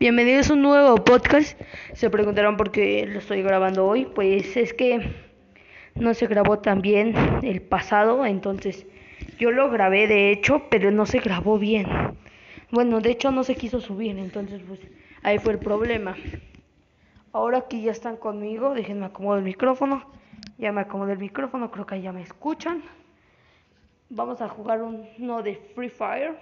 Bienvenidos a un nuevo podcast. Se preguntarán por qué lo estoy grabando hoy. Pues es que no se grabó tan bien el pasado, entonces yo lo grabé de hecho, pero no se grabó bien. Bueno, de hecho no se quiso subir, entonces pues ahí fue el problema. Ahora que ya están conmigo, déjenme acomodar el micrófono. Ya me acomodé el micrófono, creo que ya me escuchan. Vamos a jugar uno de Free Fire.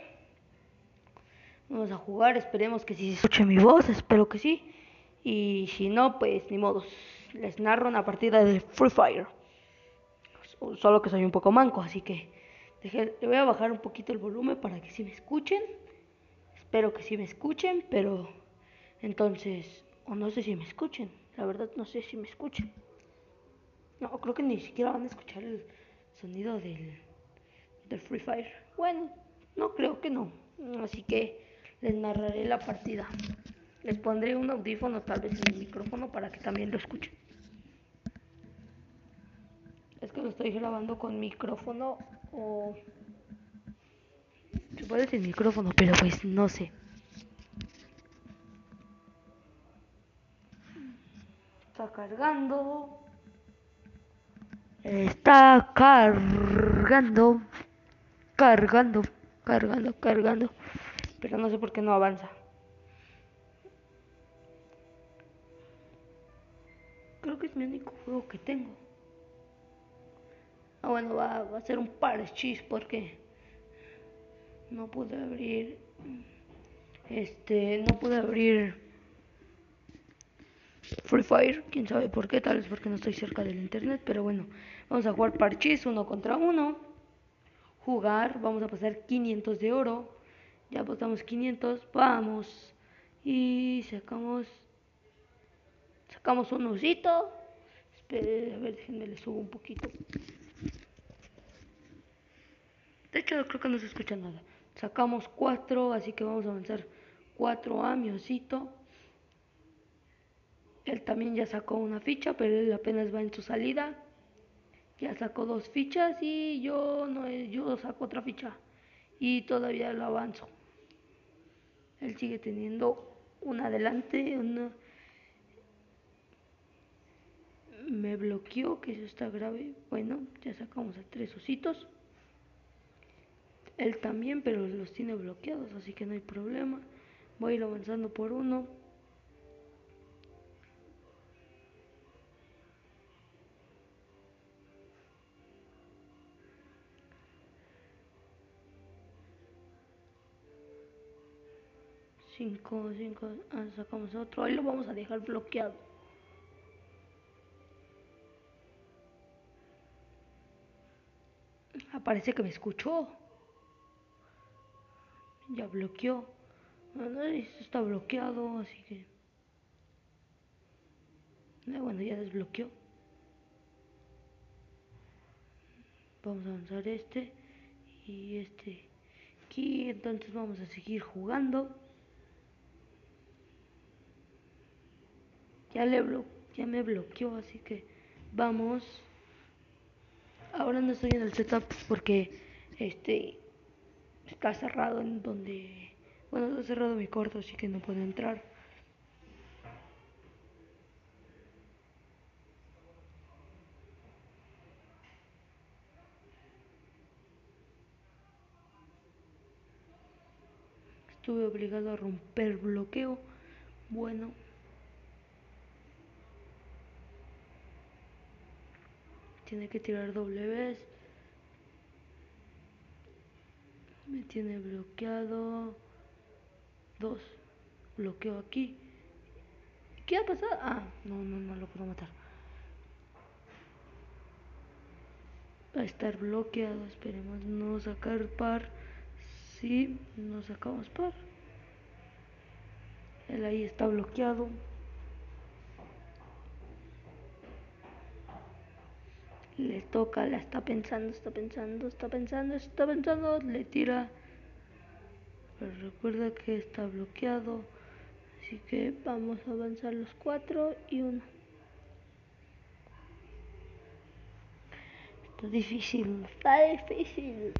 Vamos a jugar, esperemos que si se escuche mi voz, espero que sí. Y si no, pues ni modo. Les narro una partida de Free Fire. Solo que soy un poco manco, así que le voy a bajar un poquito el volumen para que sí me escuchen. Espero que sí me escuchen, pero entonces, o no sé si me escuchen. La verdad no sé si me escuchen. No, creo que ni siquiera van a escuchar el sonido del del Free Fire. Bueno, no creo que no. Así que les narraré la partida. Les pondré un audífono tal vez en el micrófono para que también lo escuchen. Es que lo estoy grabando con micrófono o... Se puede sin micrófono, pero pues no sé. Está cargando. Está cargando cargando, cargando, cargando. Pero no sé por qué no avanza. Creo que es mi único juego que tengo. Ah, bueno, va, a ser un par de chis porque no pude abrir. Este, no pude abrir Free Fire, quién sabe por qué, tal vez porque no estoy cerca del internet, pero bueno, vamos a jugar parchís uno contra uno jugar, vamos a pasar 500 de oro, ya apostamos 500, vamos y sacamos sacamos un osito, Espere, a ver, déjenme le subo un poquito. De hecho, creo que no se escucha nada. Sacamos 4, así que vamos a avanzar 4 a mi osito. Él también ya sacó una ficha, pero él apenas va en su salida ya sacó dos fichas y yo no yo saco otra ficha y todavía lo avanzo él sigue teniendo un adelante una me bloqueó que eso está grave. Bueno ya sacamos a tres ositos. Él también pero los tiene bloqueados así que no hay problema. Voy a ir avanzando por uno 5, 5, ah, sacamos otro, ahí lo vamos a dejar bloqueado. Aparece que me escuchó. Ya bloqueó. Bueno, esto está bloqueado, así que... Ah, bueno, ya desbloqueó. Vamos a avanzar este y este aquí. Entonces vamos a seguir jugando. Ya le ya me bloqueó así que vamos. Ahora no estoy en el setup porque este está cerrado en donde bueno está cerrado mi corto así que no puedo entrar. Estuve obligado a romper bloqueo. Bueno tiene que tirar doble vez. Me tiene bloqueado. Dos. Bloqueo aquí. ¿Qué ha pasado? Ah, no, no, no lo puedo matar. Va a estar bloqueado. Esperemos no sacar par. Sí, no sacamos par. Él ahí está bloqueado. Le toca, la está pensando, está pensando, está pensando, está pensando, le tira. Pero recuerda que está bloqueado. Así que vamos a avanzar los cuatro y uno. Está difícil, está difícil.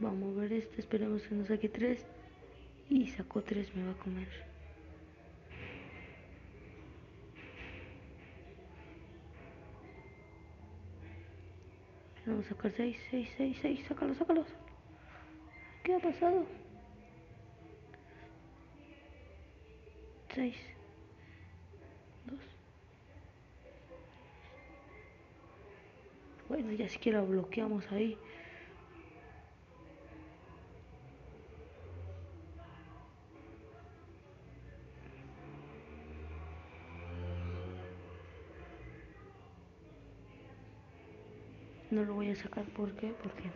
Vamos a ver este, esperemos que nos saque tres. Y sacó tres, me va a comer. Vamos a sacar seis, seis, seis, seis, sácalo, sácalo. ¿Qué ha pasado? Seis. Dos. Bueno, ya siquiera bloqueamos ahí. No lo voy a sacar, ¿por qué? Porque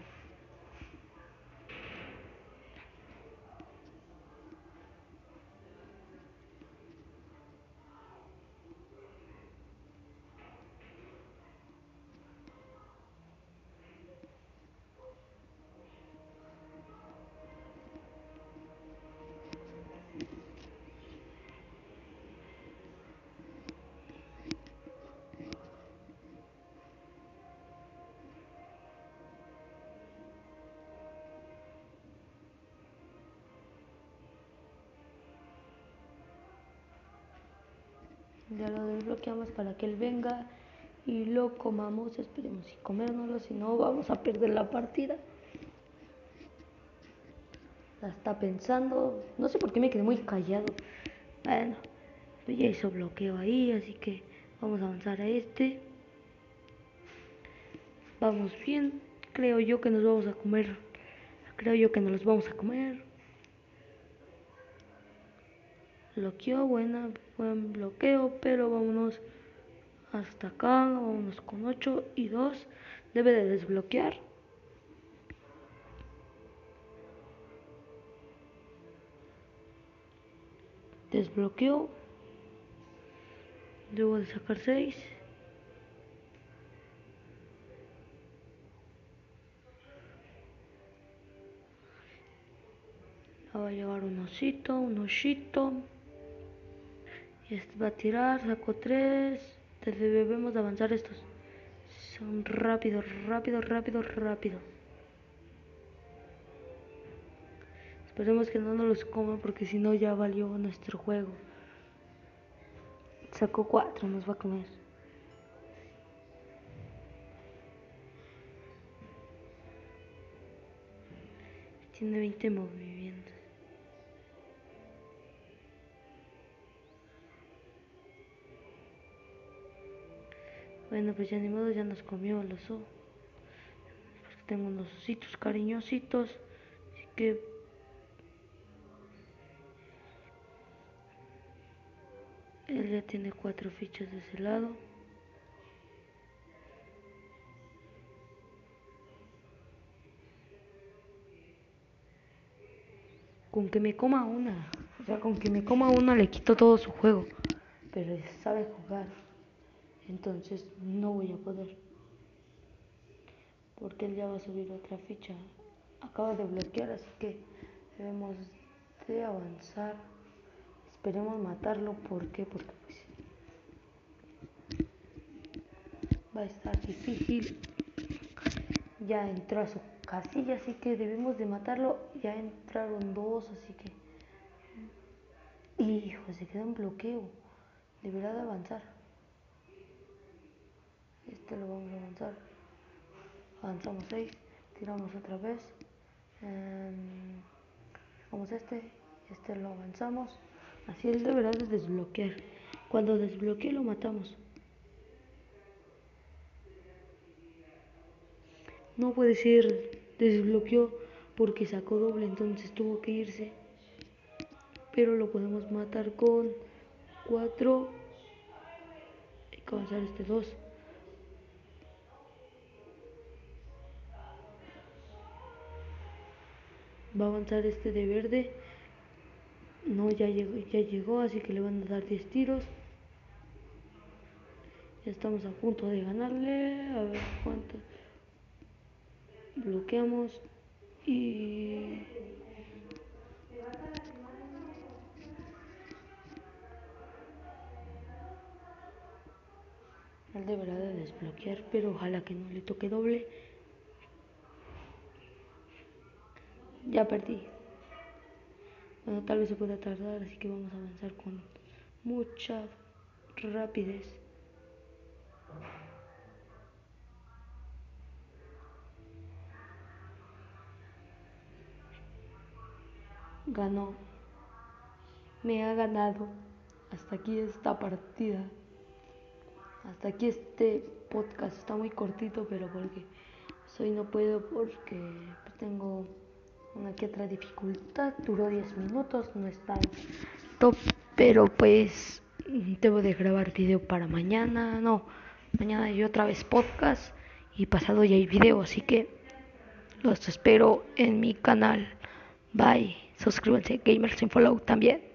ya lo desbloqueamos para que él venga y lo comamos. Esperemos si comérnoslo si no vamos a perder la partida. La está pensando. No sé por qué me quedé muy callado. Bueno pues ya hizo bloqueo ahí así que vamos a avanzar a este. Vamos bien. Creo yo que nos vamos a comer. Creo yo que nos los vamos a comer bloqueó, buena, buen bloqueo, pero vámonos hasta acá, vámonos con 8 y 2, debe de desbloquear. Desbloqueó, debo de sacar 6. va a llevar un osito, un osito. Este va a tirar, saco tres. Debemos avanzar estos. Son rápido, rápido, rápido, rápido. Esperemos que no nos los coma porque si no ya valió nuestro juego. Sacó cuatro, nos va a comer. Tiene 20 movimientos. Bueno, pues ya ni modo, ya nos comió el oso. Porque tengo unos ositos cariñositos. Así que... Él ya tiene cuatro fichas de ese lado. Con que me coma una. O sea, con que me coma una le quito todo su juego. Pero sabe jugar entonces no voy a poder. Porque él ya va a subir otra ficha. Acaba de bloquear así que debemos de avanzar. Esperemos matarlo. Porque porque pues va a estar difícil. Ya entró a su casilla así que debemos de matarlo. Ya entraron dos así que hijo se queda en bloqueo. Deberá de avanzar este lo vamos a avanzar. Avanzamos 6 tiramos otra vez. Em, vamos este este lo avanzamos. Así deberá de desbloquear. Cuando desbloquee lo matamos. No puede ser desbloqueó porque sacó doble entonces tuvo que irse. Pero lo podemos matar con 4 hay que avanzar este 2 va a avanzar este de verde. No ya llegó ya llegó así que le van a dar 10 tiros. Ya estamos a punto de ganarle a ver cuánto bloqueamos y él deberá de desbloquear pero ojalá que no le toque doble Ya perdí. Bueno, tal vez se pueda tardar, así que vamos a avanzar con mucha rapidez. Ganó. Me ha ganado. Hasta aquí esta partida. Hasta aquí este podcast. Está muy cortito, pero porque hoy no puedo porque que otra dificultad. Duró 10 minutos, no es tan top, pero pues debo de grabar video para mañana. No, mañana hay otra vez podcast y pasado ya hay video, así que los espero en mi canal. Bye. Suscríbanse, Gamers Follow también.